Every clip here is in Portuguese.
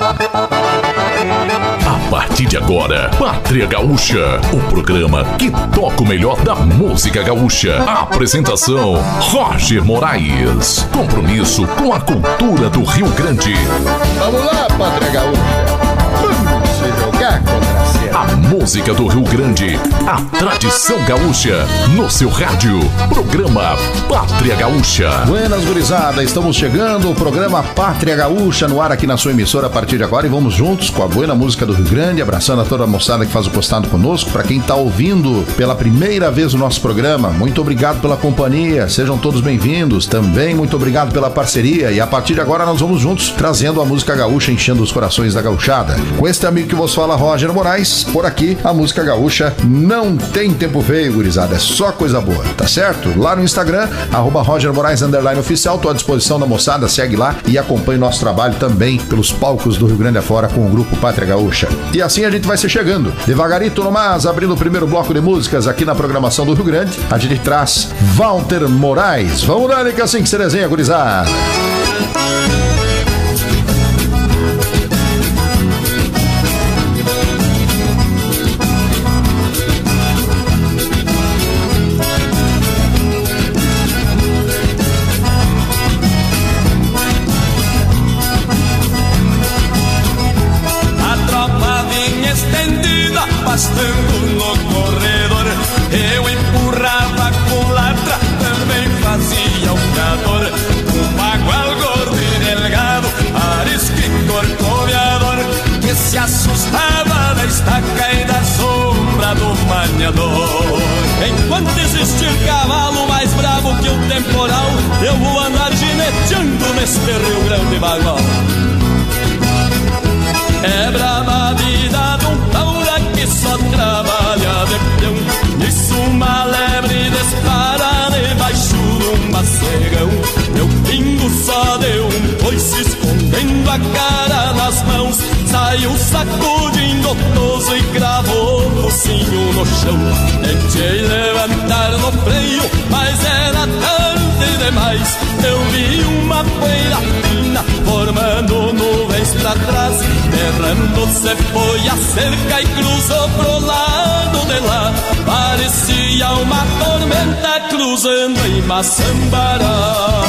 A partir de agora, Pátria Gaúcha, o programa que toca o melhor da música gaúcha. Apresentação: Roger Moraes. Compromisso com a cultura do Rio Grande. Vamos lá, Pátria Gaúcha. Vamos se jogar contra a música do Rio Grande, a tradição gaúcha, no seu rádio. Programa Pátria Gaúcha. Buenas, gurizada, estamos chegando. O programa Pátria Gaúcha no ar aqui na sua emissora a partir de agora. E vamos juntos com a boa música do Rio Grande, abraçando a toda a moçada que faz o postado conosco. Para quem está ouvindo pela primeira vez o nosso programa, muito obrigado pela companhia. Sejam todos bem-vindos. Também muito obrigado pela parceria. E a partir de agora nós vamos juntos trazendo a música gaúcha, enchendo os corações da gauchada. Com este amigo que vos fala, Roger Moraes por aqui, a música gaúcha não tem tempo feio, gurizada. É só coisa boa, tá certo? Lá no Instagram, arroba Roger Moraes Oficial, tô à disposição da moçada, segue lá e acompanhe nosso trabalho também pelos palcos do Rio Grande afora com o grupo Pátria Gaúcha. E assim a gente vai se chegando. Devagarito no mais, abrindo o primeiro bloco de músicas aqui na programação do Rio Grande, a gente traz Walter Moraes. Vamos dar, que assim que se desenha, gurizada. Enquanto existir cavalo mais bravo que o temporal, eu vou andar gineteando neste Rio Grande bagual. É brava a vida de um taura que só trabalha de peão. Nisso uma lebre dispara debaixo de um macegão. Meu pingo só deu um coice escondendo a cara nas mãos. Saiu sacudindo toso e cravou o focinho no chão. Tentei levantar no freio, mas era tarde demais. Eu vi uma poeira fina formando nuvens pra trás. Derrando-se foi a cerca e cruzou pro lado de lá. Parecia uma tormenta cruzando em Maçambará.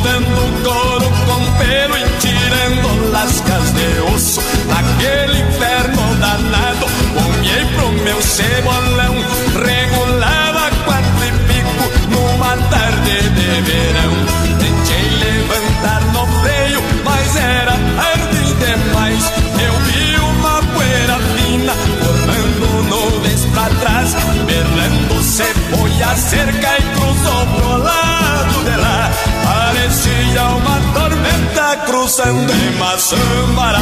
Cortando o couro com pelo e tirando lascas de osso. Naquele inferno danado, ponhei pro meu cebolão, cruzando em Maçambará.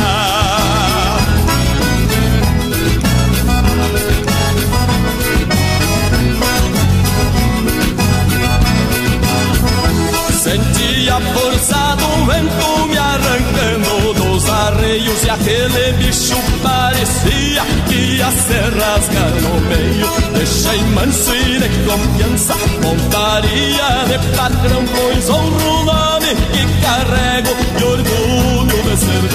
Sentia a força do vento me arrancando dos arreios e aquele bicho parecia que ia se rasgar no meio. Deixei manso e de confiança, montaria de patrão, pois honro o nome que carrego ser.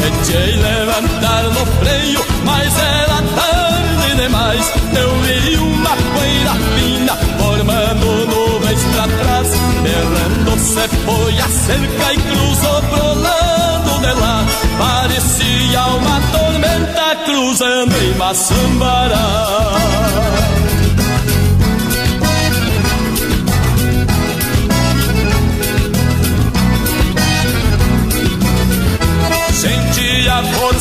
Tentei levantar no freio, mas era tarde demais. Eu vi uma poeira fina formando nuvens pra trás, errando-se foi a cerca e cruzou pro lado de lá. Parecia uma tormenta cruzando em Maçambará.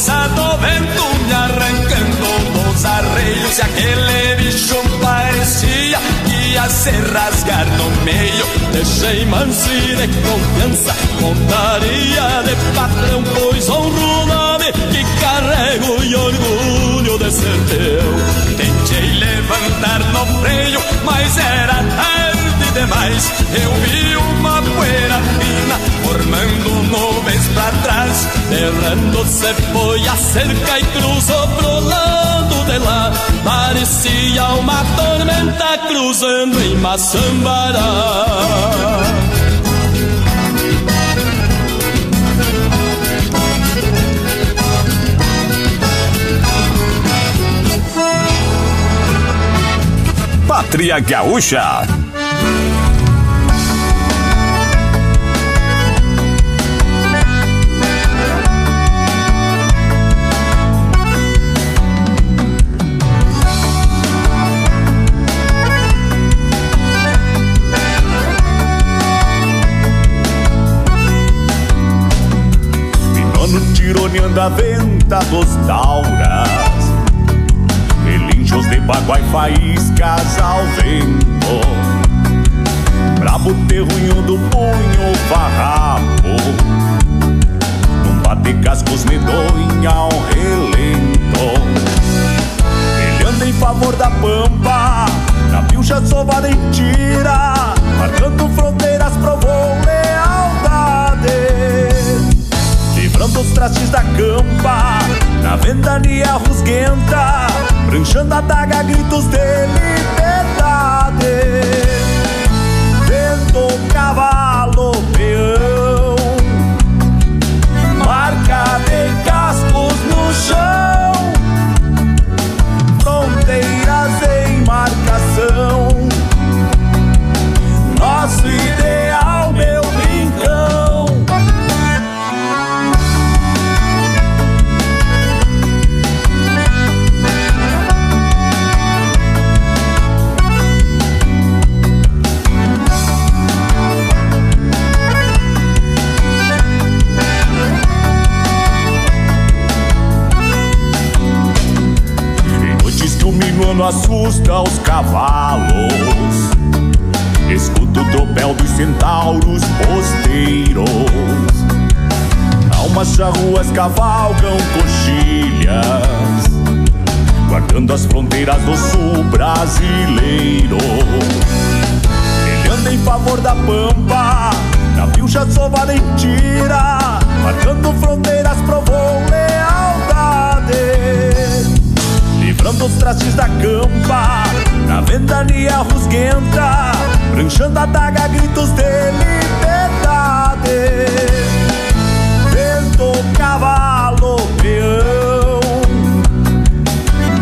A força do vento me arrancando dos arreios e aquele bicho parecia que ia se rasgar no meio. Deixei manso e de confiança, montaria de patrão, pois honro o nome que carrego e orgulho de ser teu. Tentei levantar no freio, mas era tarde demais. Eu vi uma poeira fina formando nuvens pra trás Errando se foi a cerca e cruzou pro lado de lá Parecia uma tormenta cruzando em Maçambará Pátria Gaúcha. Tironeando a venta dos tauras Relinchos de baguai faíscas ao vento. Brabo terrunho do punho farrapo. Num bate cascos medonha ao relento. Brilhando em favor da pampa Na pilcha sova tira. Marcando fronteiras provou Livrando os trastes da campa. Na ventania rusguenta Pranchando a daga, gritos de liberdade assusta os cavalos. Escuto o tropel dos centauros posteiros. Almas charruas cavalgam coxilhas, guardando as fronteiras do sul brasileiro. Ele anda em favor da pampa, na pilcha sou valentina, marcando fronteiras provou lealdade livrando os trastes da campa, na ventania rusguenta, pranchando a daga, gritos de liberdade. Vento, cavalo, peão,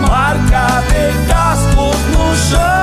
marca de cascos no chão,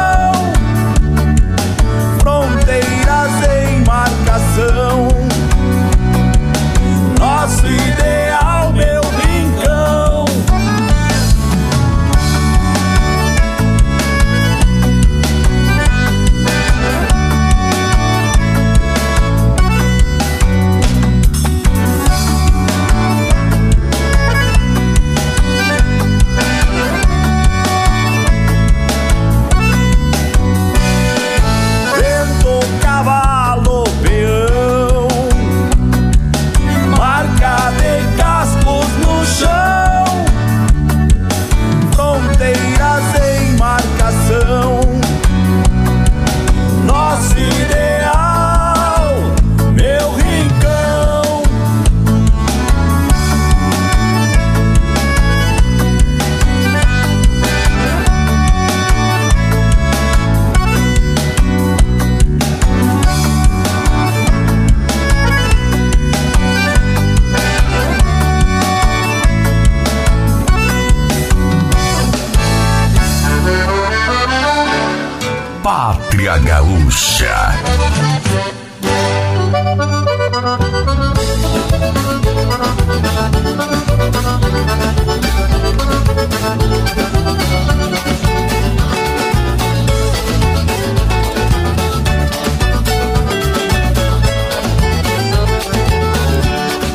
Pátria Gaúcha.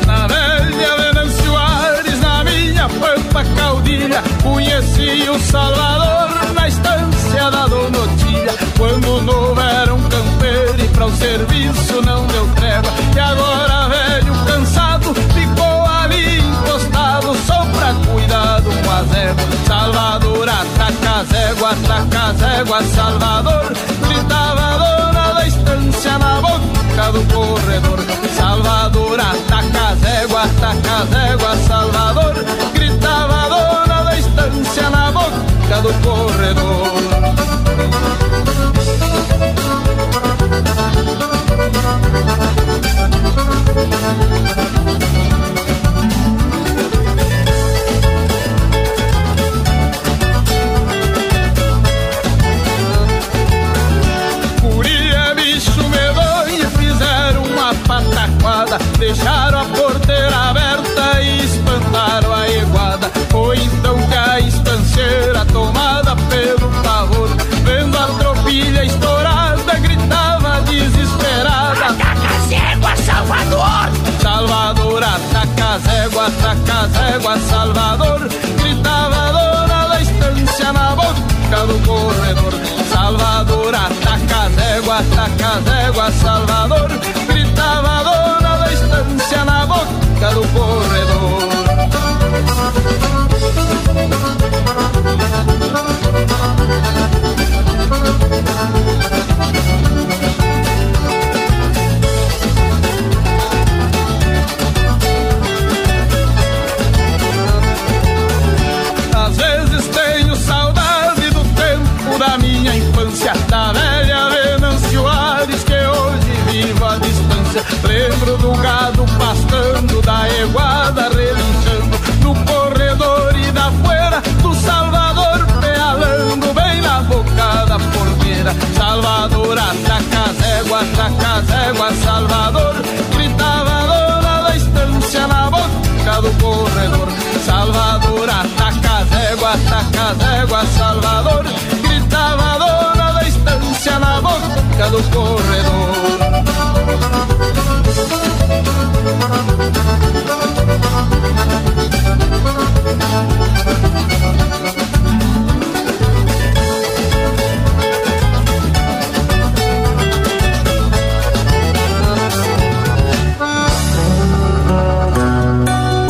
Na velha Venâncio Ares, na minha pampa caudilha, conheci o Salvador na estância da Dona quando novo era um campeiro e pra o serviço não deu treva. E agora, velho cansado, ficou ali encostado, só pra cuidar do as. Salvador, ataca as éguas, ataca as éguas, Salvador. Gritava a dona da estância na boca do corredor. Salvador, ataca as éguas, ataca as éguas, Salvador. Gritava a dona da estância na boca Curia, bicho medonho, fizeram uma pataquada Deixaram a porteira ataca as éguas, ataca as éguas, Salvador Gritava a dona da estância na boca do corredor Salvador, ataca as éguas, ataca as éguas, Salvador boca do corredor.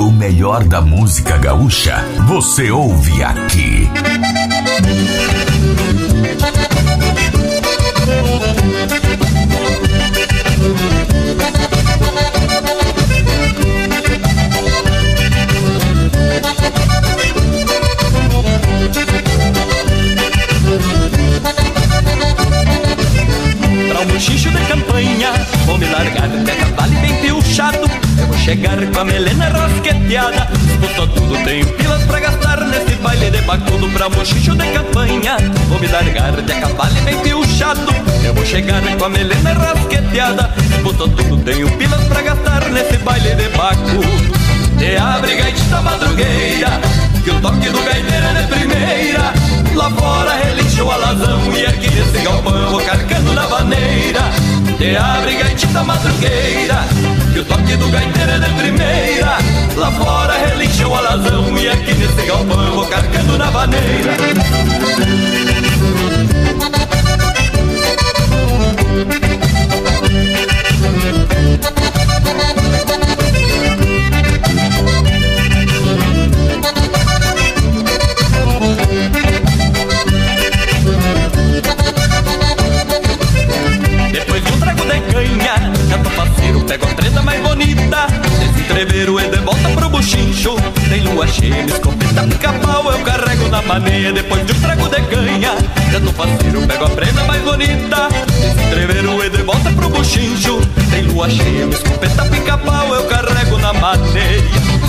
O melhor da música gaúcha você ouve aqui. Pra um buchicho de campanha Vou me largar de cavalo e bem piochado Eu vou chegar com a melena rasqueteada Escutou tudo, tenho pilas pra gastar Nesse baile de bacudo pra buchicho de campanha. Vou me largar de cavalo e bem piochado Eu vou chegar com a melena rasqueteada Escutou tudo, tenho pilas pra gastar Nesse baile de bacudo. Te abre gaita madrugueira Que o toque do gaiteiro é de primeira. Lá fora relincha o alazão E aqui nesse galpão carcando na vaneira Te abre gaitita madrugueira Que o toque do gaiteiro é de primeira. Lá fora relincha o alazão E aqui nesse galpão eu vou carcando na vaneira entreveiro e de volta pro buchincho. Tem lua cheia, escopeta, pica-pau, eu carrego na maneia. Depois de um trago de canha, já tô faceiro, pego a prenda mais bonita. Entreveiro e de volta pro buchincho. Tem lua cheia, escopeta, pica-pau, eu carrego na maneia.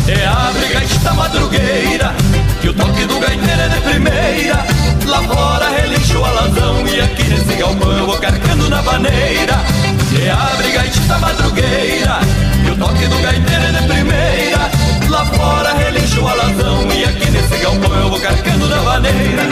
É a brigaista madrugueira, que o toque do gaiteiro é de primeira. Lá fora relincha o alazão e aqui nesse galpão eu vou carcando na vaneira. É a brigaista madrugueira, que o toque do gaiteiro é de primeira. Lá fora relincha o alazão e aqui nesse galpão eu vou carcando na vaneira.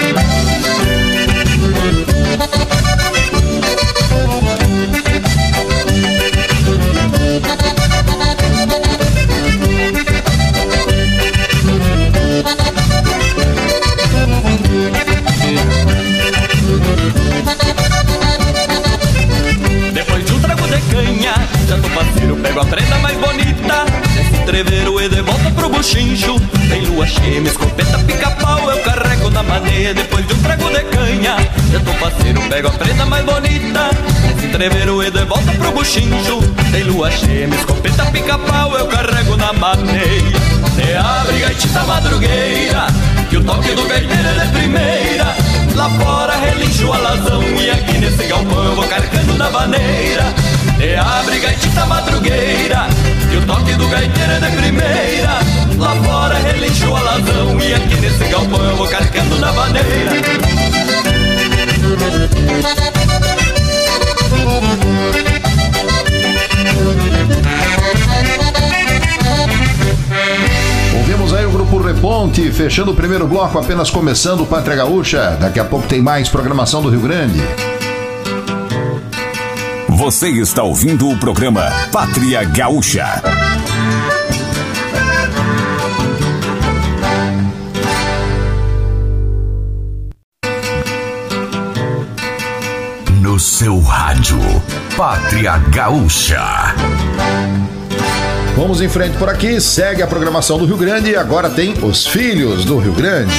Parceiro, pego a prenda mais bonita. Esse entreveiro e de volta pro buchincho. Tem lua cheia, me escopeta pica-pau, eu carrego na maneia. Se abre gaitita madrugueira, que o toque do gaiteiro é de primeira. Lá fora relincho a alazão e aqui nesse galpão eu vou carcando na vaneira. Se abre gaitita madrugueira, que o toque do gaiteiro é de primeira. Lá fora relincho a alazão e aqui nesse galpão eu vou carcando na vaneira. Ouvimos aí o grupo Reponte, fechando o primeiro bloco, apenas começando o Pátria Gaúcha. Daqui a pouco tem mais programação do Rio Grande. Você está ouvindo o programa Pátria Gaúcha. Seu rádio, Pátria Gaúcha. Vamos em frente por aqui, segue a programação do Rio Grande e agora tem Os Filhos do Rio Grande.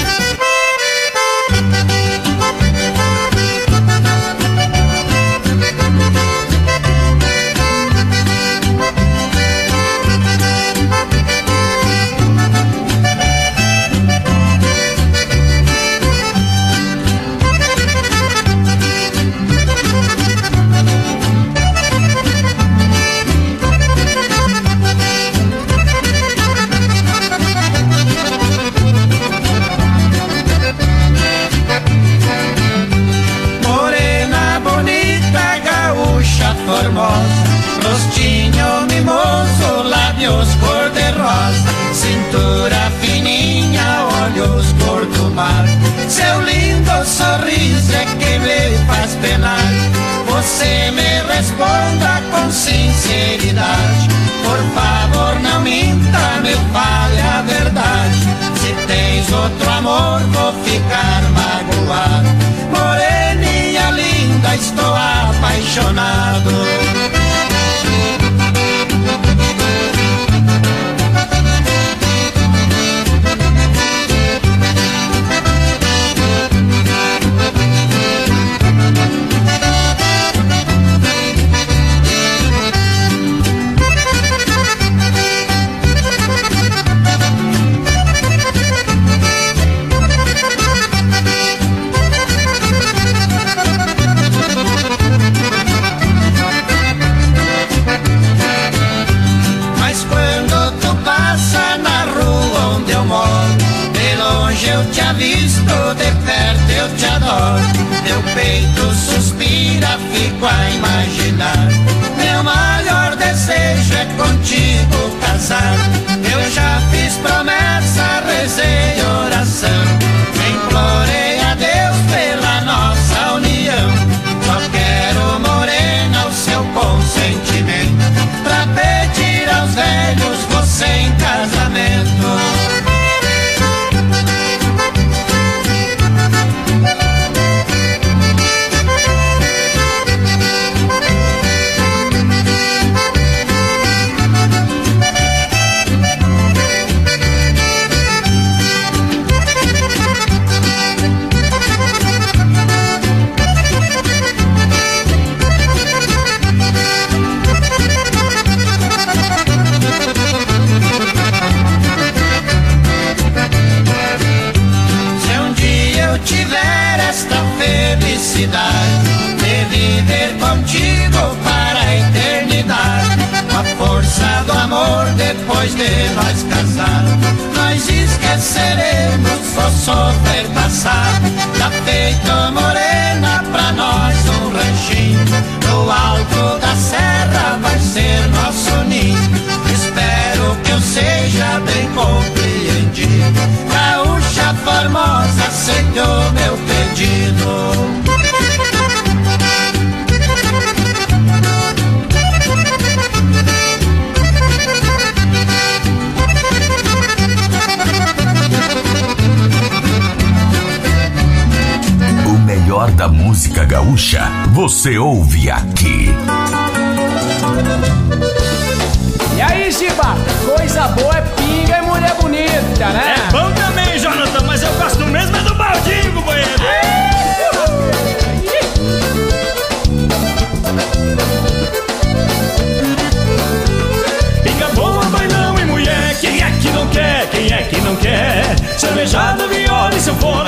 Apaixonado.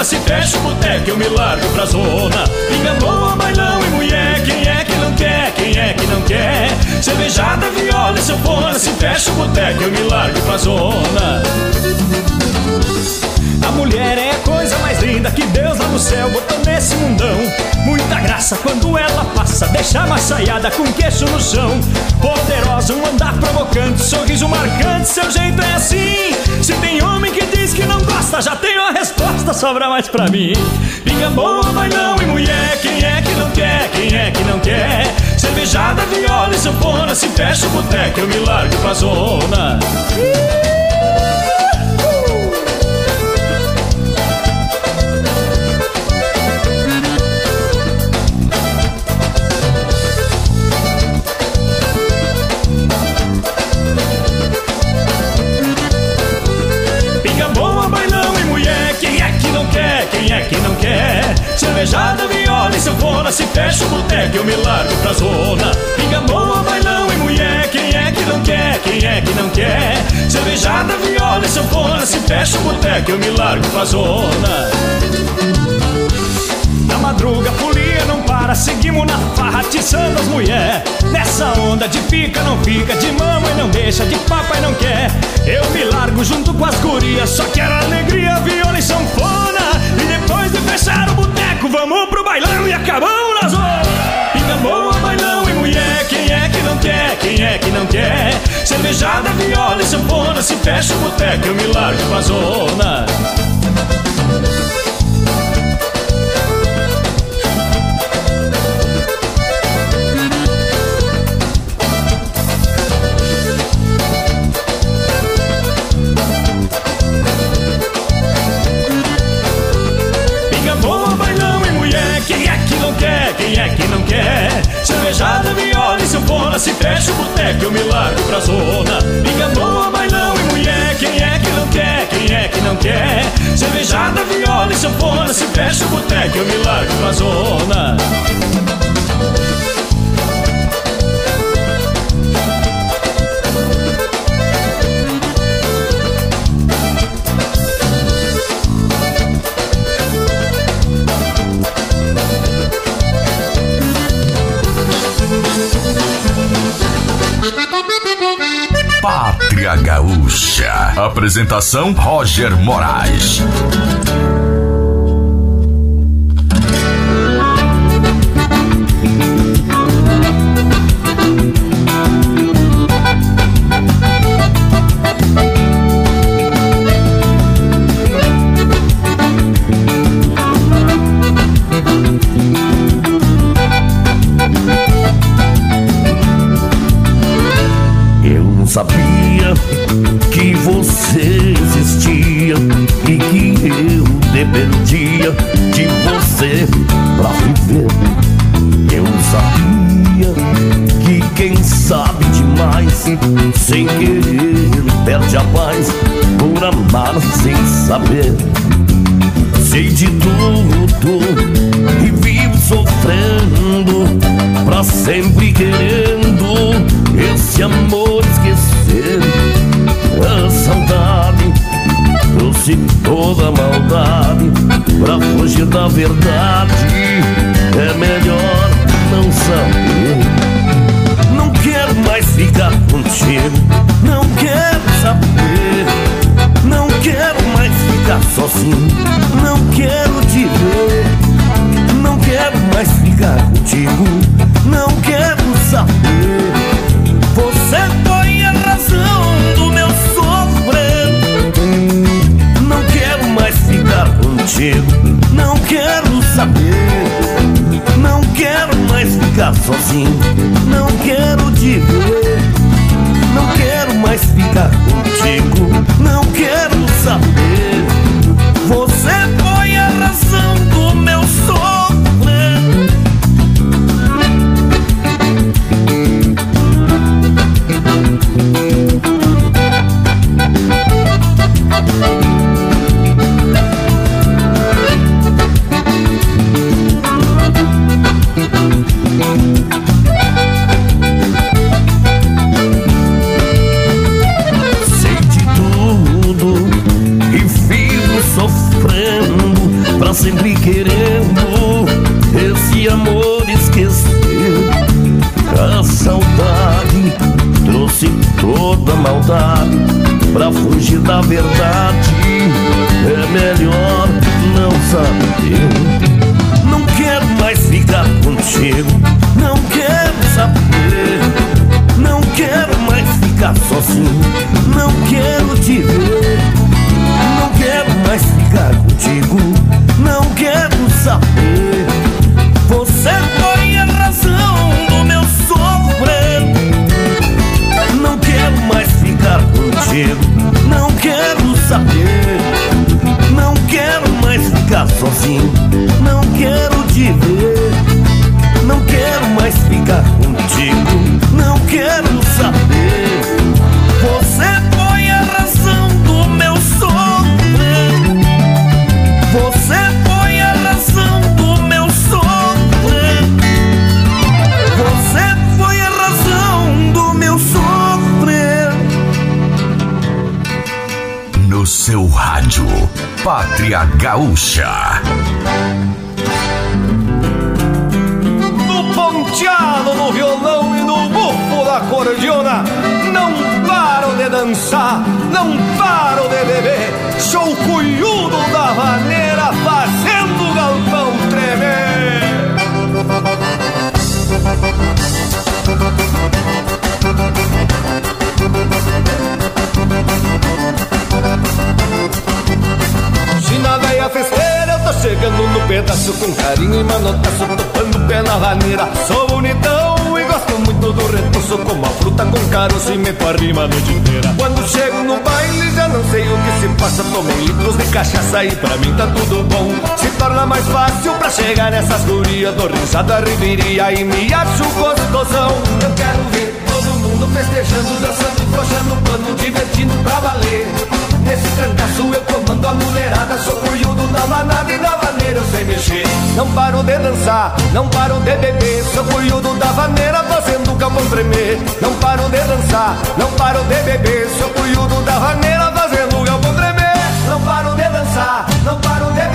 Se fecha o boteco, eu me largo pra zona. Pinga boa, bailão e mulher, quem é que não quer? Quem é que não quer? Cervejada, viola e sanfona, se fecha o boteco, eu me largo pra zona. A mulher é a coisa mais linda que Deus lá no céu botou nesse mundão. Muita graça quando ela passa, deixa a com queixo no chão. Poderosa, um andar provocante, sorriso marcante, seu jeito é assim. Se tem homem que diz que não gosta, já tenho a resposta, sobra mais pra mim. Pinga boa, bailão e mulher, quem é que não quer? Quem é que não quer? Cervejada, viola e sanfona, se fecha o boteco, eu me largo pra zona. Sanfona, se fecha o boteco, eu me largo pra zona. Pinga boa, bailão e mulher, quem é que não quer? Quem é que não quer? Cervejada, viola e sanfona, se fecha o boteco, eu me largo pra zona. Na madruga, folia não para, seguimos na farra, atiçando as mulher. Nessa onda de fica, não fica, de mamãe não deixa, de papai não quer. Eu me largo junto com as gurias, só quero alegria, viola e sanfona. E depois de fechar o boteco, vamos bailão e acabamos na zona. Boa, bailão e mulher, quem é que não quer? Quem é que não quer? Cervejada, viola e sanfona, se fecha o boteco, eu me largo pra zona. Apresentação Roger Moraes. Querendo esse amor esquecer. A saudade trouxe toda a maldade pra fugir da verdade. É melhor não saber. Não quero mais ficar contigo, não quero saber. Não quero mais ficar sozinho, não quero te ver. Não quero mais ficar contigo, não quero Você foi a razão do meu sofrer. Não quero mais ficar contigo, não quero saber. Não quero mais ficar sozinho, não quero ver. Não quero mais ficar contigo, não quero saber. Você foi a razão pra fugir da verdade. É melhor não saber. Não quero mais ficar contigo, não quero saber. Não quero mais ficar sozinho, não quero te ver. Ficar Pátria Gaúcha. No ponteado, no violão e no bufo da cordiona Não paro de dançar, não paro de beber Sou cunhudo da vaneira fazendo o galpão tremer velha festeira, eu tô chegando no pedaço com carinho e manotaço, topando pé na vaneira. Sou bonitão e gosto muito do retorço, como a fruta com caroço e meto a rima a noite inteira. Quando chego no baile, já não sei o que se passa. Tomei litros de cachaça e pra mim tá tudo bom. Se torna mais fácil pra chegar nessas gurias, dou risada, riveria e me acho gostosão. Eu quero ver todo mundo festejando, dançando, flochando pano, divertindo pra valer. Nesse trancaço eu comando a mulherada Sou cunhudo da manada e da vaneira eu sei mexer. Não paro de dançar, não paro de beber Sou cunhudo da vaneira fazendo o galpão tremer. Não paro de dançar, não paro de beber Sou cunhudo da vaneira fazendo o galpão tremer. Não paro de dançar, não paro de beber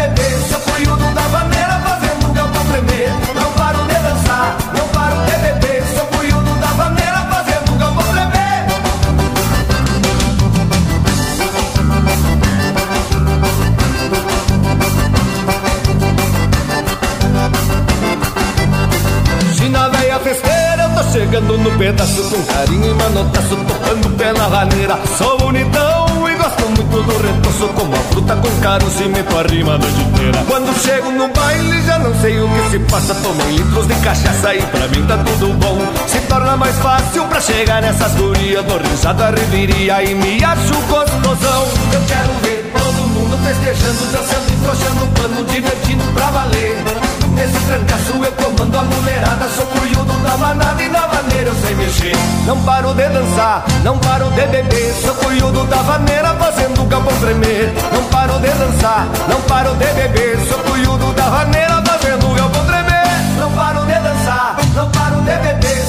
chegando no pedaço com carinho e manotaço, tocando pé na vaneira. Sou bonitão e gosto muito do retorço, como a fruta com caroço e meto a rima a noite inteira. Quando chego no baile, já não sei o que se passa. Tomei litros de cachaça e pra mim tá tudo bom. Se torna mais fácil pra chegar nessas gurias, dou risada, riveria e me acho gostosão. Eu quero ver todo mundo festejando, dançando e frouxando pano, divertindo pra valer. Nesse trancaço eu comando a mulherada Sou cunhudo da manada e na vaneira eu sei mexer. Não paro de dançar, não paro de beber Sou cunhudo da vaneira fazendo o galpão tremer. Não paro de dançar, não paro de beber Sou cunhudo da vaneira fazendo o galpão tremer. Não paro de dançar, não paro de beber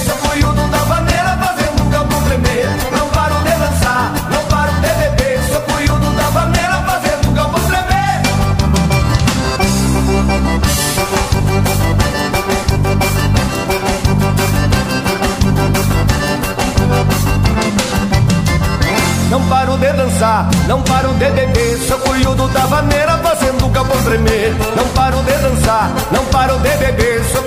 Não paro de dançar, não paro de beber. Sou cunhudo da vaneira fazendo o galpão tremer. Não paro de dançar, não paro de beber. Sou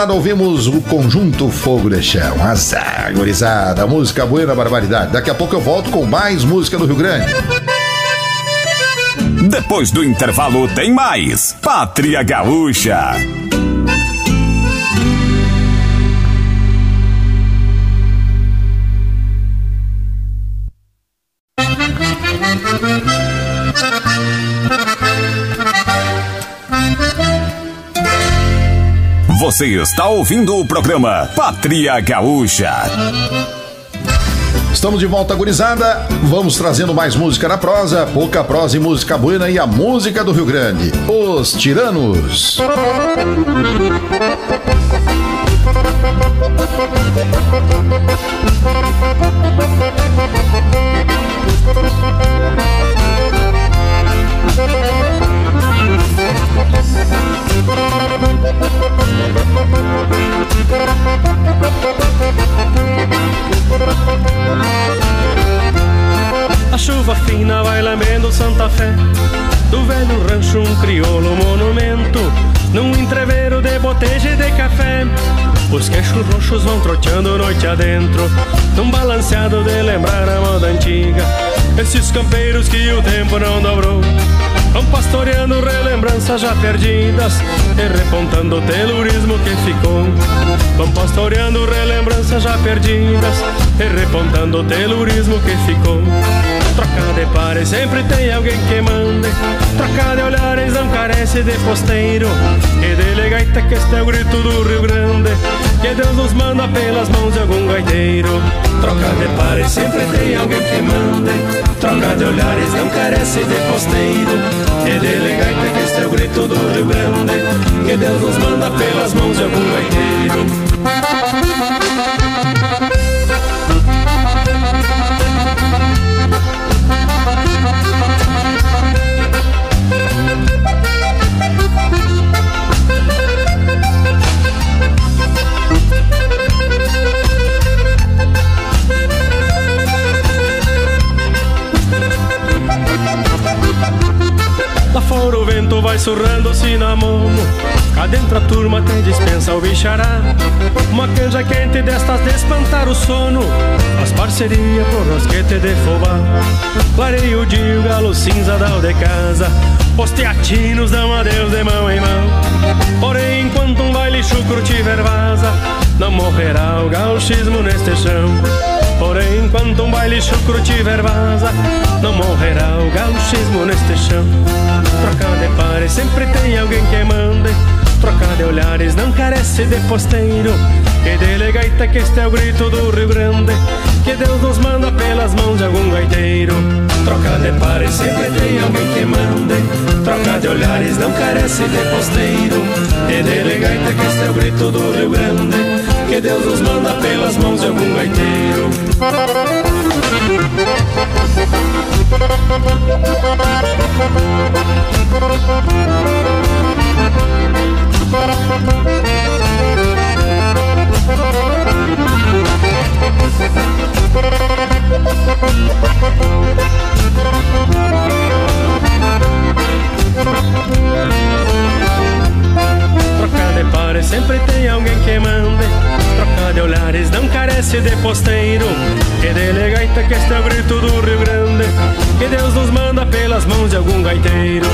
gurizada, ouvimos o conjunto Fogo de Chão. Azar, gurizada, música buena, barbaridade. Daqui a pouco eu volto com mais música do Rio Grande. Depois do intervalo tem mais Pátria Gaúcha. Você está ouvindo o programa Pátria Gaúcha. Estamos de volta, gurizada. Vamos trazendo mais música na prosa, pouca prosa e música buena e a música do Rio Grande. Os Tiranos. A chuva fina vai lambendo Santa Fé. Do velho rancho um crioulo monumento Num entreveiro de boteja e de café. Os queixos roxos vão troteando noite adentro Num balanceado de lembrar a moda antiga. Esses campeiros que o tempo não dobrou Vão pastoreando relembranças já perdidas E repontando o telurismo que ficou. Vão pastoreando relembranças já perdidas E repontando o telurismo que ficou Troca de pares, sempre tem alguém que mande. Troca de olhares, não carece de posteiro. E de gaita que este é o grito do Rio Grande. Que Deus nos manda pelas mãos de algum gaiteiro. Troca de pares, sempre tem alguém que mande. Troca de olhares, não carece de posteiro. E de gaita que este é o grito do Rio Grande. Que Deus nos manda pelas mãos de algum gaiteiro Fora o vento vai surrando cinamomo Cá dentro a turma até dispensa o bichará. Uma canja quente destas de espantar o sono. As parceria pro rosquete de fubá. Clareio de o galo cinza da de casa. Os teatinos dão adeus de mão em mão. Porém enquanto um baile chucro tiver vaza Não morrerá o gauchismo neste chão Porém, enquanto um baile chucro tiver vaza, não morrerá o gauchismo neste chão. Troca de pares, sempre tem alguém que mande. Troca de olhares, não carece de posteiro. Que de gaita que este é o grito do Rio Grande. Que Deus nos manda pelas mãos de algum gaiteiro. Troca de pares, sempre tem alguém que mande. Troca de olhares, não carece de posteiro. Que de gaita que este é o grito do Rio Grande que Deus nos manda pelas mãos de algum gaiteiro. Trocar de pares, sempre tem alguém que mande Trocar de olhares, não carece de posteiro. Que de gaita que este o grito do Rio Grande. Que Deus nos manda pelas mãos de algum gaiteiro.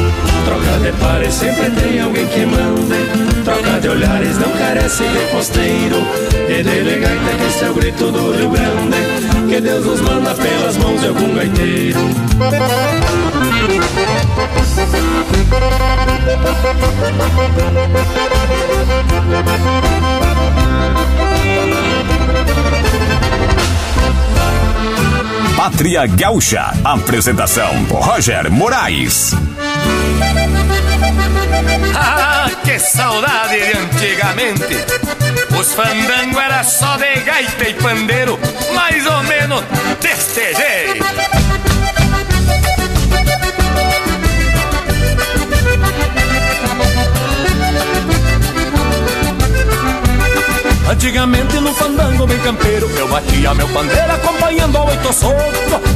Trocar de pares, sempre tem alguém que mande. Trocar de olhares, não carece de posteiro. Que de gaita que este é o grito do Rio Grande. Que Deus nos manda pelas mãos de algum gaiteiro Pátria Gaúcha. Apresentação: Roger Moraes. Ah, que saudade de antigamente! Os fandango era só de gaita e pandeiro, mais ou menos deste jeito. Antigamente no fandango bem campeiro Eu batia meu pandeiro acompanhando ao oito soco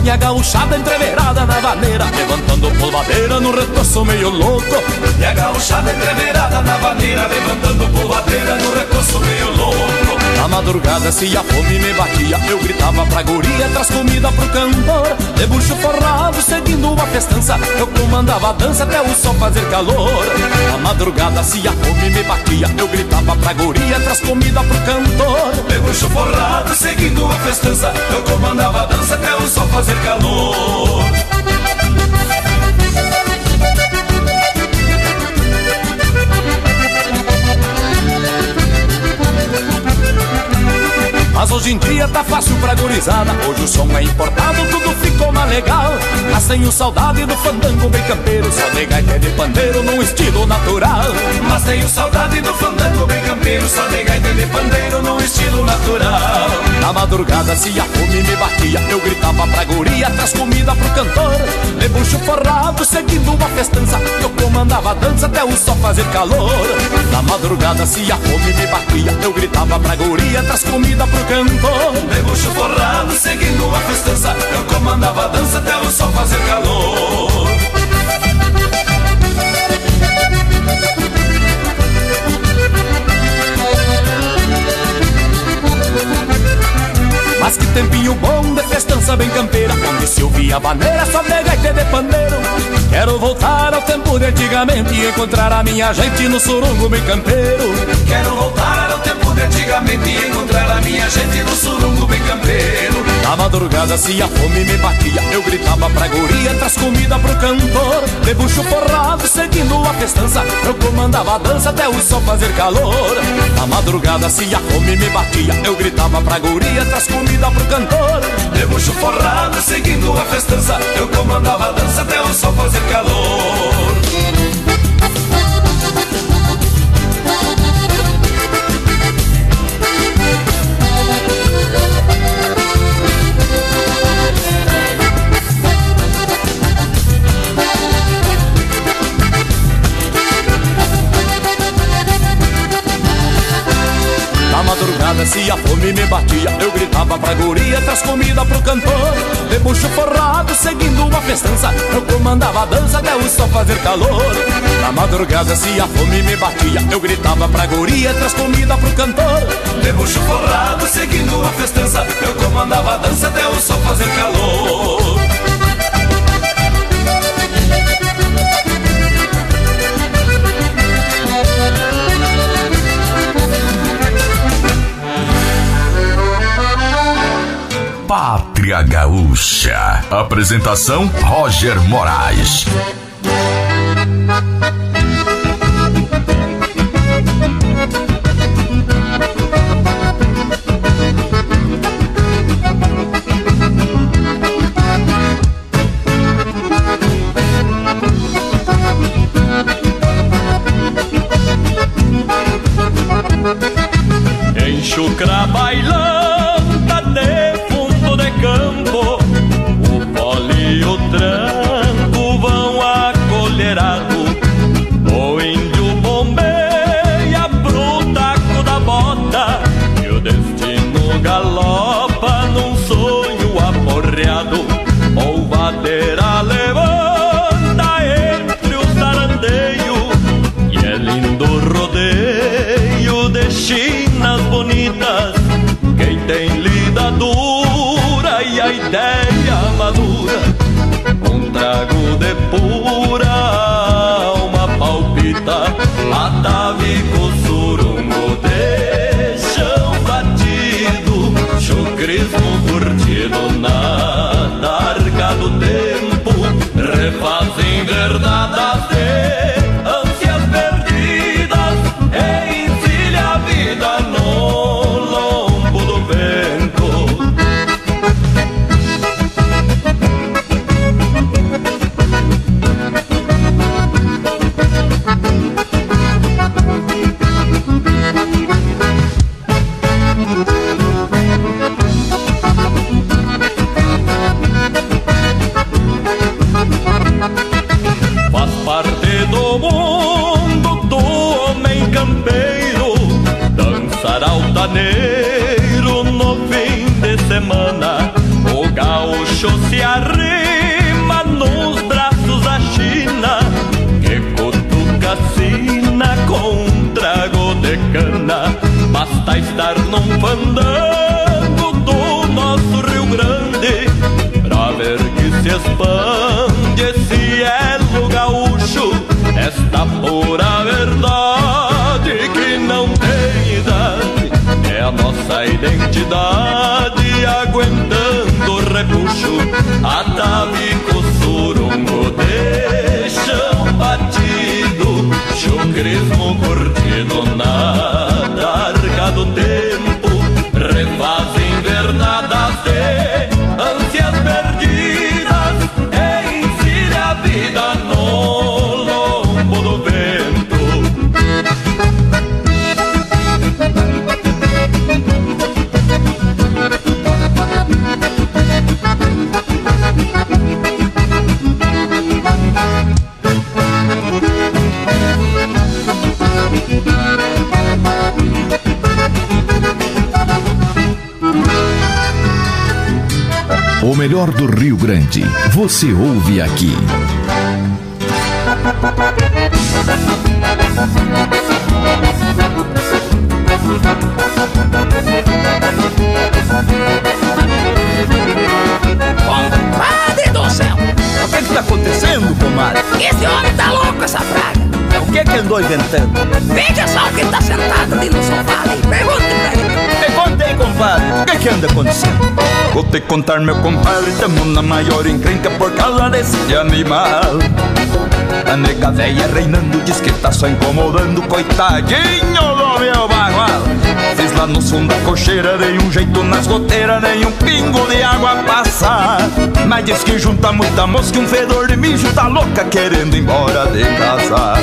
E a gauchada entreverada na vaneira Levantando polvadeira no retoço meio louco. E a gauchada entreverada na vaneira Levantando polvadeira no retoço meio louco Na madrugada se a fome me batia Eu gritava pra guria, traz comida pro cantor. De bucho forrado, seguindo uma festança Eu comandava a dança até o sol fazer calor. Na madrugada se a fome me batia Eu gritava pra guria, traz comida pro cantor. De bucho forrado, seguindo a festança Eu comandava a dança até o sol fazer calor gurizada. Hoje o som é importado, tudo ficou mais legal. Mas tenho saudade do fandango bem campeiro. Só de gaita de pandeiro num estilo natural. Mas tenho saudade do fandango bem campeiro. Só de gaita de pandeiro num estilo natural. Na madrugada se a fome me batia Eu gritava pra guria, traz comida pro cantor. De bucho forrado, seguindo uma festança Eu comandava a dança até o sol fazer calor. Na madrugada se a fome me batia Eu gritava pra guria, traz comida pro cantor De bucho forrado, seguindo uma festança. Eu comandava a dança até o sol fazer calor. Mas que tempinho bom de festança bem campeira Onde se ouvia maneira só de gaita de pandeiro. Quero voltar ao tempo de antigamente E encontrar a minha gente no surungo bem campeiro. Quero voltar ao tempo de antigamente encontrar a minha gente no surungo bem campeiro. Na madrugada se a fome me batia Eu gritava pra guria, traz comida pro cantor. De bucho forrado, seguindo a festança Eu comandava a dança até o sol fazer calor. Na madrugada se a fome me batia Eu gritava pra guria, traz comida pro cantor. De bucho forrado, seguindo a festança Eu comandava a dança até o sol fazer calor madrugada se a fome me batia. Eu gritava pra guria, traz comida pro cantor. De bucho forrado, seguindo uma festança. Eu comandava a dança até o sol fazer calor. Na madrugada se a fome me batia Eu gritava pra guria, traz comida pro cantor. De bucho forrado, seguindo a festança. Eu comandava a dança até o sol fazer calor Pátria Gaúcha. Apresentação Roger Moraes. Galopa num sonho aporreado. Polvadeira levanta entre os zarandeios E é lindo rodeio de chinas bonitas. Quem tem lida dura e a ideia madura. Um trago de pura alma palpita. Atavico surungo repuxo Atavico surungo de chão batido Chucrismo curtido na arca do tempo melhor do Rio Grande. Você ouve aqui. Compadre do céu! O que que tá acontecendo, comadre? Esse homem tá louco, essa praga! O que que andou inventando? Veja só o que tá sentado ali no sofá ali. Pergunte pra ele. Aí, compadre. Que anda acontecendo? Vou te contar, meu compadre, tamo na maior encrenca por causa desse animal. A nega véia reinando diz que tá só incomodando, coitadinho do meu bagual. Fiz lá no som da cocheira, dei um jeito nas goteiras, nem um pingo de água passar. Mas diz que junta muita mosca e um fedor de mijo, tá louca querendo embora de casa.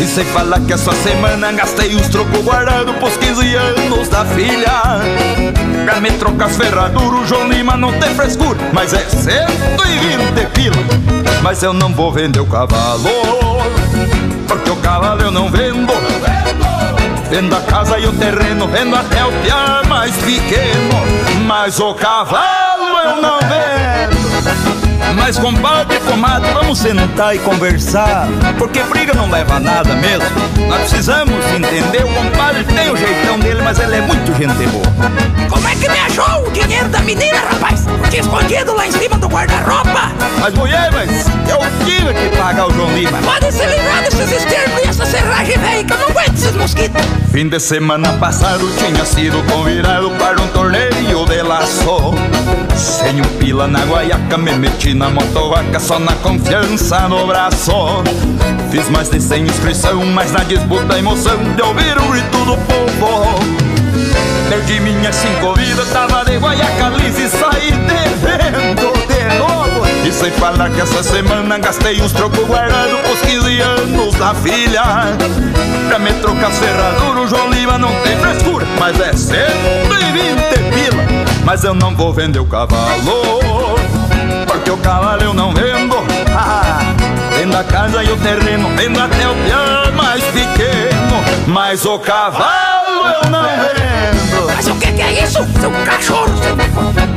E sem falar que essa semana gastei os trocos guardados pros 15 anos da filha. Pra me trocar as ferraduras, o João Lima não tem frescura, mas é 120 pila. Mas eu não vou vender o cavalo, porque o cavalo eu não vendo. Vendo a casa e o terreno, vendo até o piar mais pequeno. Mas o cavalo eu não vendo. Mas compadre, comadre, vamos sentar e conversar. Porque briga não leva a nada mesmo. Nós precisamos entender, o compadre tem o jeitão dele Mas ele é muito gente boa. Como é que me achou o dinheiro da menina, rapaz? Tinha escondido lá em cima do guarda-roupa. Mas mulher, mas eu tive que pagar o João Lima. Pode se livrar desses estermos e essa serragem velha Que eu não aguento esses mosquitos. Fim de semana passado tinha sido convidado para um torneio de laço Sem um pila na guaiaca me meti na motovaca só na confiança no braço. Fiz mais de 100 inscrição, mas na disputa a emoção de ouvir o grito do povo. Perdi minhas cinco vidas, tava de guaiaca lisa e saí devendo de novo. E sem falar que essa semana gastei os trocos guardados pros 15 anos da filha. Pra me trocar ferradura, o João Lima não tem frescura Mas é 120 pila, mas eu não vou vender o cavalo porque o cavalo eu não vendo. Ah, vendo a casa e o terreno, vendo até o piar mais pequeno. Mas o cavalo eu não vendo. Mas o que, que é isso, seu cachorro?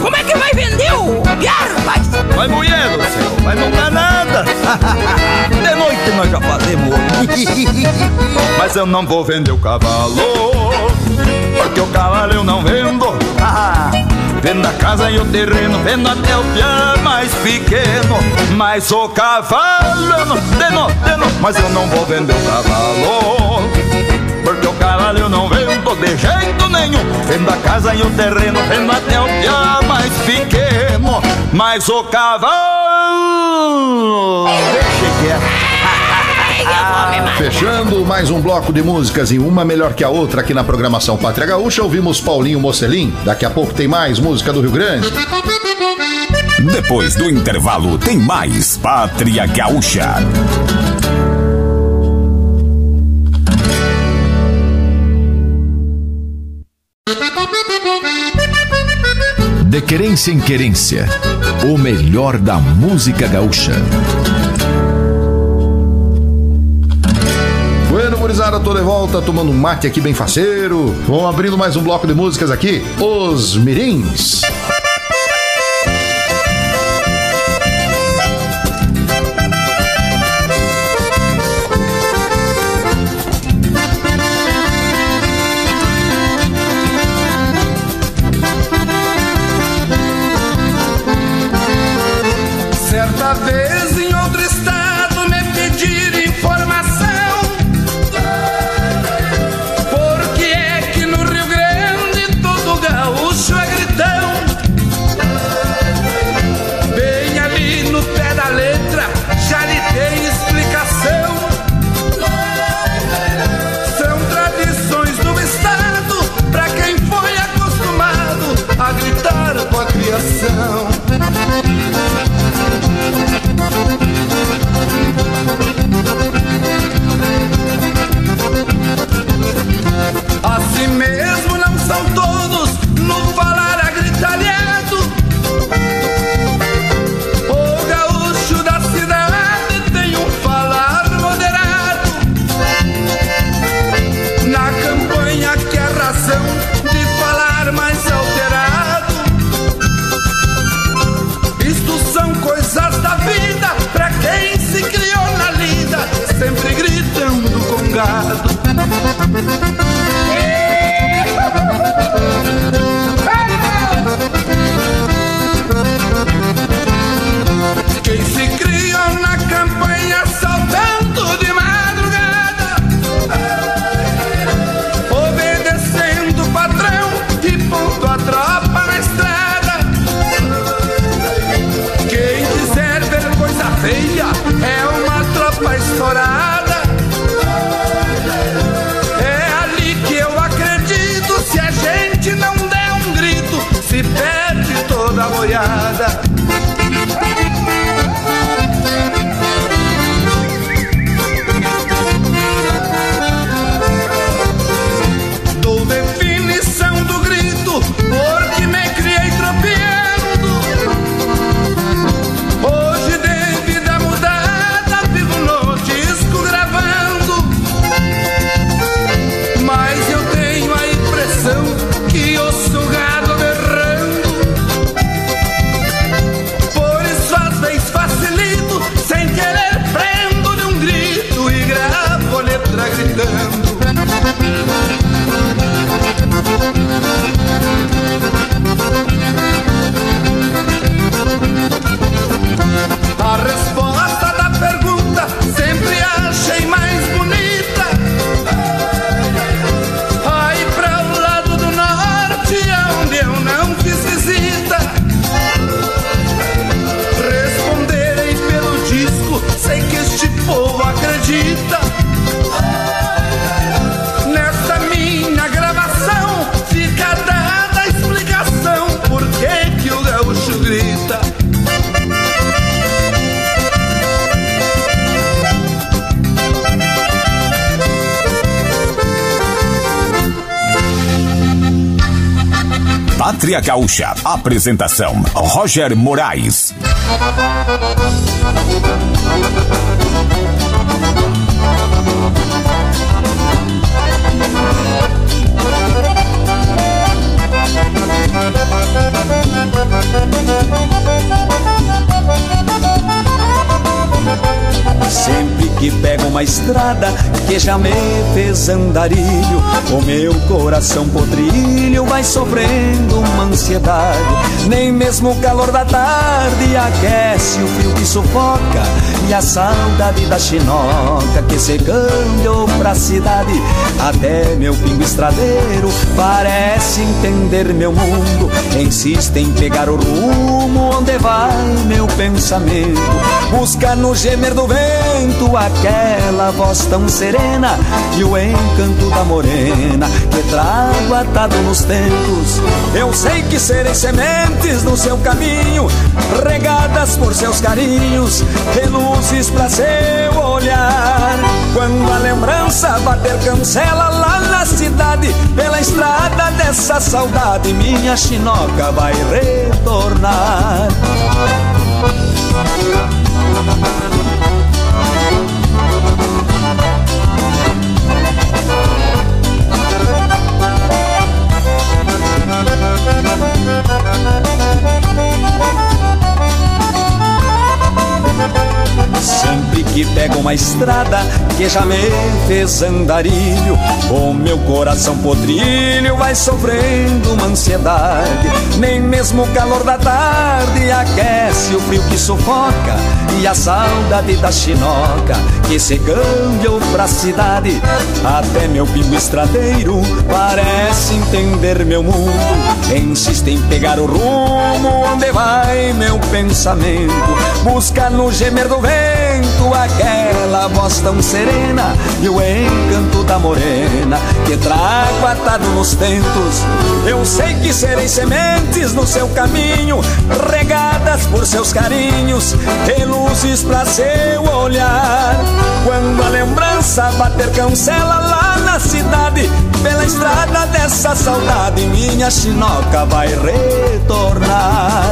Como é que vai vender o piar, rapaz? Vai mulher do céu, mas não dá nada. De noite nós já fazemos. mas eu não vou vender o cavalo. Porque o cavalo eu não vendo. Ah, Vendo a casa e o terreno, vendo até o piar mais pequeno. Mas o cavalo, eu não, mas eu não vou vender o cavalo. Porque o cavalo eu não vendo de jeito nenhum. Vendo a casa e o terreno, vendo até o piar mais pequeno. Mas o cavalo. Deixa que é. Fechando mais um bloco de músicas e uma melhor que a outra aqui na programação Pátria Gaúcha, ouvimos Paulinho Mocelin. Daqui a pouco tem mais música do Rio Grande. Depois do intervalo tem mais Pátria Gaúcha. De querência em querência, o melhor da música gaúcha. Gurizada, tô de volta tomando um mate aqui bem faceiro. Vamos abrindo mais um bloco de músicas aqui. Os Mirins. Pátria Gaúcha. Apresentação: Roger Moraes. Sempre que pego uma estrada que já me fez andarilho, o meu coração potrilho vai sofrendo uma ansiedade. Nem mesmo o calor da tarde aquece o frio que sufoca e a saudade da chinoca que se cambiou pra cidade. Até meu pingo estradeiro parece entender meu mundo, insiste em pegar o rumo onde vai meu pensamento. Busca no gemer do vento aquela voz tão serena e o encanto da morena que trago atado nos tempos. Eu sei que serei sementes no seu caminho, regadas por seus carinhos, reluzes pra seu olhar. Quando a lembrança bater cancela lá na cidade, pela estrada dessa saudade, minha chinoca vai retornar. Sempre que pego uma estrada que já me fez andarilho, o meu coração potrilho vai sofrendo uma ansiedade. Nem mesmo o calor da tarde aquece o frio que sufoca e a saudade da chinoca que se cambiou pra cidade. Até meu pingo estradeiro parece entender meu mundo. Insiste em pegar o rumo onde vai meu pensamento. Busca no gemer do vento aquela voz tão serena e o encanto da morena que trago atado nos tentos. Eu sei que serei sementes no seu caminho, regadas por seus carinhos, luzes pra seu olhar. Quando a lembrança bater cancela lá na cidade, pela estrada dessa saudade, minha chinoca vai retornar.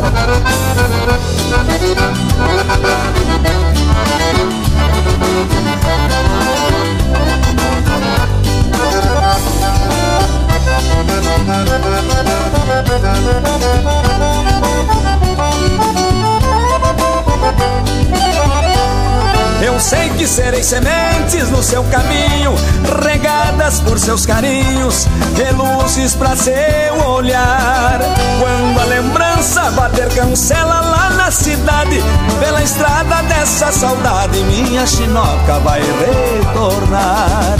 Eu sei que serei sementes no seu caminho, regadas por seus carinhos, reluzes para seu olhar. Quando a lembrança bater cancela lá na cidade, pela estrada dessa saudade, minha chinoca vai retornar.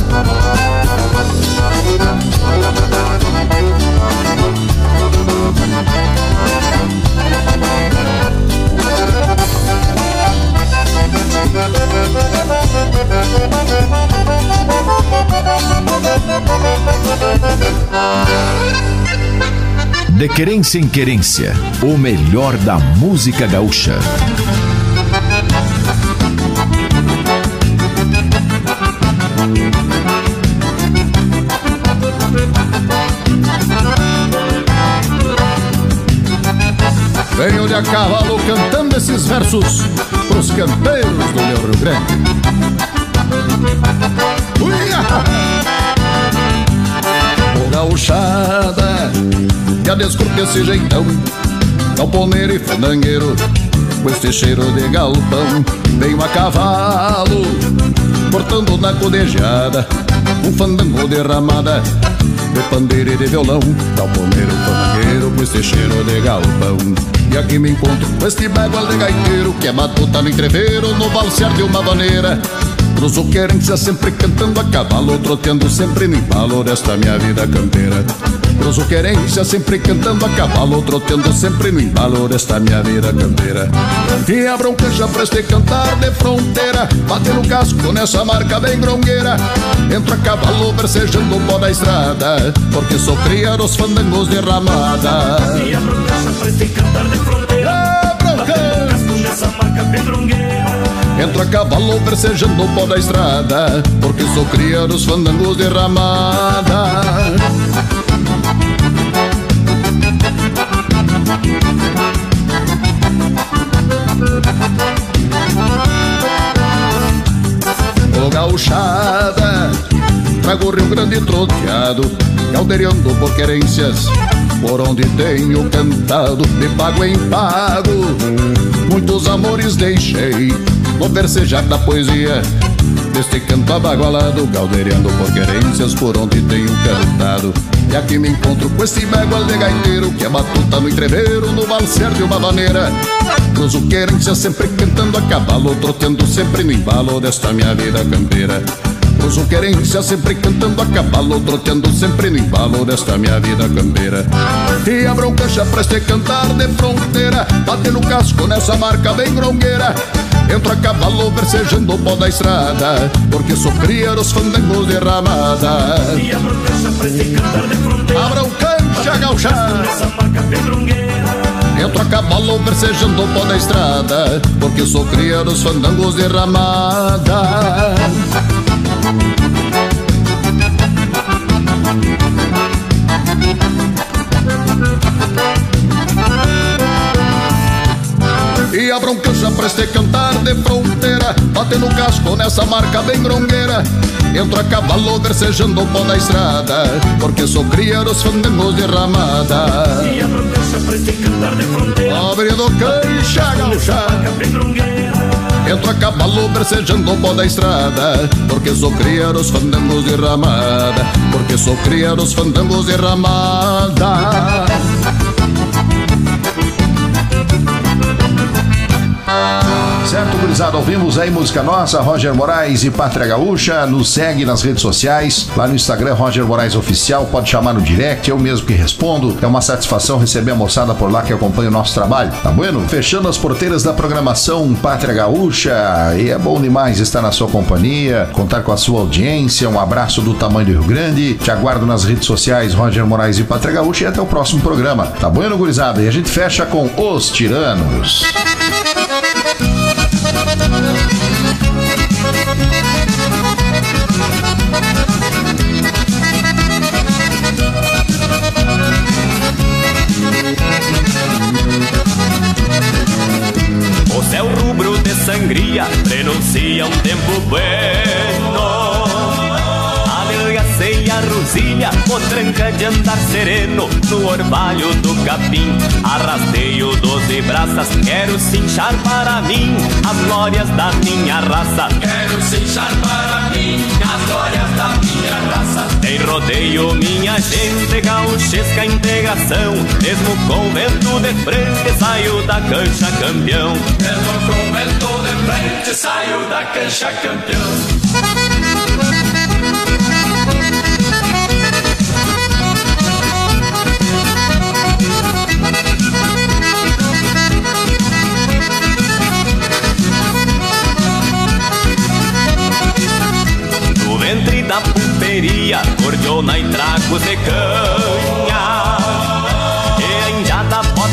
Thank de Querência em Querência, o melhor da música gaúcha. Venho de a cavalo cantando esses versos pros campeiros do meu Rio Grande. Uia! O gauchada, já desculpe esse jeitão, galponeiro e fandangueiro, com este cheiro de galpão. Venho a cavalo, cortando na codejada, um fandango derramada. De pandeiro e de violão Galponeiro, fandangueiro, com este cheiro de galpão. E aqui me encontro com este bagual de gaiteiro Que é matuta no entreveiro, no valsear de uma maneira Cruzo querência sempre cantando a cavalo Troteando sempre no embalo desta minha vida campeira. Cruzo querência sempre cantando a cavalo Troteando sempre no embalo desta minha vida campeira. E a bronca já prestei cantar de fronteira Bate no casco nessa marca bem grongueira. Entro a cavalo versejando o pó da estrada Porque sou cria dos fandangos de ramada. E a bronca A cavalo versejando o pó da estrada Porque sou cria dos fandangos de ramada. Ô gauchada, trago o Rio Grande troteado Caldeirando por querências, por onde tenho cantado De pago em pago, muitos amores deixei No versejar da poesia Deste canto abagualado, caldeirando por querências Por onde tenho cantado. E aqui me encontro com esse bagual de gaiteiro Que é batuta no entreveiro, no valser de uma maneira. Cruzo querência sempre cantando a cavalo Trotando sempre no embalo desta minha vida campeira Cruzo querência sempre cantando a cavalo Troteando sempre no embalo desta minha vida campeira. E a bronca já preste cantar de fronteira Bate no casco nessa marca bem grongueira Entro a cavalo versejando o pó da estrada Porque sou cria dos fandangos de ramada. E a bronca já prestei cantar de fronteira A broncancha gauchada Nessa marca bem grongueira Entro a cavalo versejando o pó da estrada Porque sou cria dos fandangos de ramada E a bronca já prestei cantar de fronteira Bate no casco nessa marca bem grongueira Entro a cavalo versejando o pó da estrada Porque sou cria dos fandangos de ramada. E a bronca já prestei cantar de fronteira Abre do cancha grongueira Entro a cavalo versejando o pó da estrada Porque sou cria dos fandangos de ramada. Porque sou cria dos fandangos de ramada Certo, gurizada, ouvimos aí música nossa, Roger Moraes e Pátria Gaúcha. Nos segue nas redes sociais, lá no Instagram, Roger Moraes Oficial. Pode chamar no direct, eu mesmo que respondo. É uma satisfação receber a moçada por lá que acompanha o nosso trabalho, tá bueno? Fechando as porteiras da programação Pátria Gaúcha. E é bom demais estar na sua companhia, contar com a sua audiência. Um abraço do tamanho do Rio Grande. Te aguardo nas redes sociais, Roger Moraes e Pátria Gaúcha. E até o próximo programa, tá bueno, gurizada? E a gente fecha com Os Tiranos. Bueno. Adelgacei a rosilha, o tranca de andar sereno no orvalho do capim. Arrastei o doze braças, quero cinchar para mim as glórias da minha raça. Quero cinchar para mim as glórias da minha raça Tem rodeio, minha gente, gauchesca integração. Mesmo com vento de frente, saio da cancha campeão. Mesmo com de frente saio da cancha campeão ventre da pulperia, cordiona e tragos de canha.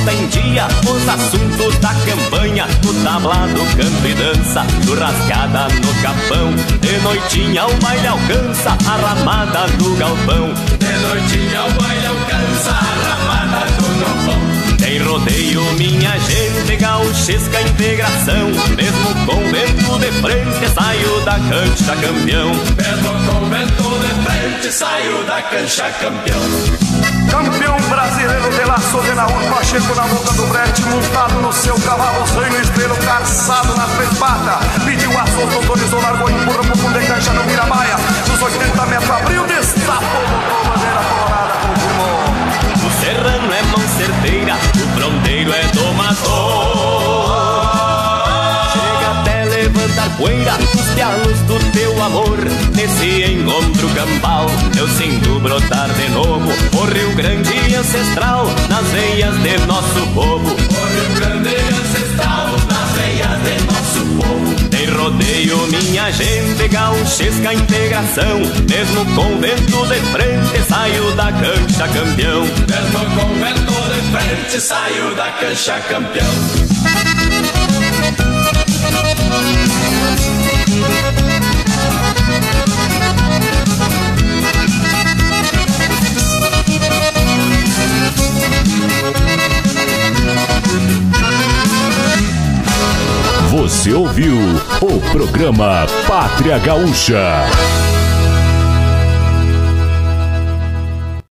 Os assuntos da campanha, no tablado, canto e dança, rasgada no capão. De noitinha o baile alcança a ramada do galpão. De noitinha o baile alcança a ramada do galpão. Tem rodeio, minha gente, gauchesca integração. Mesmo com vento de frente, saio da cancha campeão. Mesmo com vento de frente, saio da cancha campeão. Campeão brasileiro de laço de Pacheco na boca do brete Montado no seu cavalo, zanho estrelo Calçado na três patas Pediu a solta, autorizou, largou, empurra pro fundo de cancha no Mirabaia Nos 80 metros abriu, destapou, botou bandeira colorada, confirmou. O serrano é mão certeira, o fronteiro é domador. Levantar poeira os pialos do teu amor. Nesse encontro campal, eu sinto brotar de novo o Rio Grande ancestral nas veias de nosso povo. O Rio Grande ancestral nas veias de nosso povo. Tem rodeio, minha gente, gauchesca integração. Mesmo com vento de frente, saio da cancha campeão. Mesmo com vento de frente, saio da cancha campeão. Você ouviu o programa Pátria Gaúcha.